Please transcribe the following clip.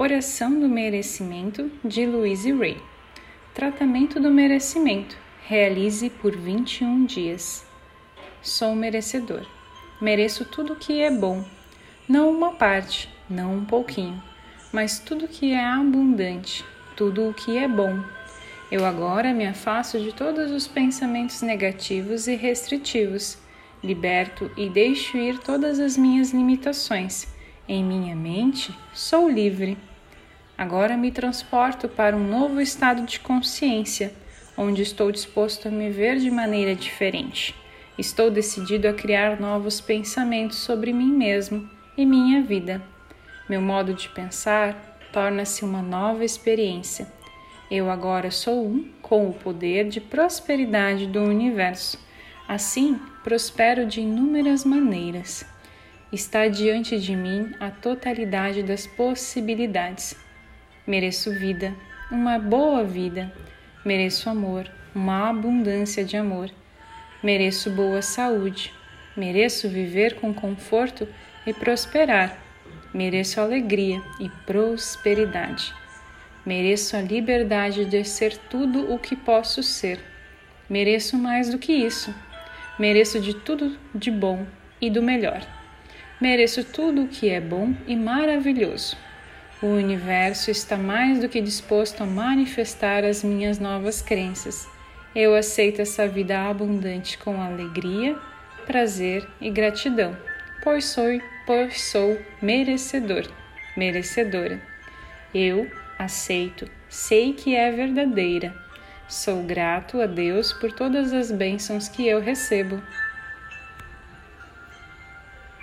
Oração do Merecimento de Louise Ray. Tratamento do merecimento. Realize por 21 dias. Sou merecedor. Mereço tudo o que é bom, não uma parte, não um pouquinho, mas tudo que é abundante, tudo o que é bom. Eu agora me afasto de todos os pensamentos negativos e restritivos, liberto e deixo ir todas as minhas limitações. Em minha mente, sou livre. Agora me transporto para um novo estado de consciência, onde estou disposto a me ver de maneira diferente. Estou decidido a criar novos pensamentos sobre mim mesmo e minha vida. Meu modo de pensar torna-se uma nova experiência. Eu agora sou um com o poder de prosperidade do universo. Assim, prospero de inúmeras maneiras. Está diante de mim a totalidade das possibilidades Mereço vida, uma boa vida. Mereço amor, uma abundância de amor. Mereço boa saúde. Mereço viver com conforto e prosperar. Mereço alegria e prosperidade. Mereço a liberdade de ser tudo o que posso ser. Mereço mais do que isso. Mereço de tudo de bom e do melhor. Mereço tudo o que é bom e maravilhoso. O universo está mais do que disposto a manifestar as minhas novas crenças. Eu aceito essa vida abundante com alegria, prazer e gratidão, pois sou, pois sou merecedor, merecedora. Eu aceito, sei que é verdadeira. Sou grato a Deus por todas as bênçãos que eu recebo.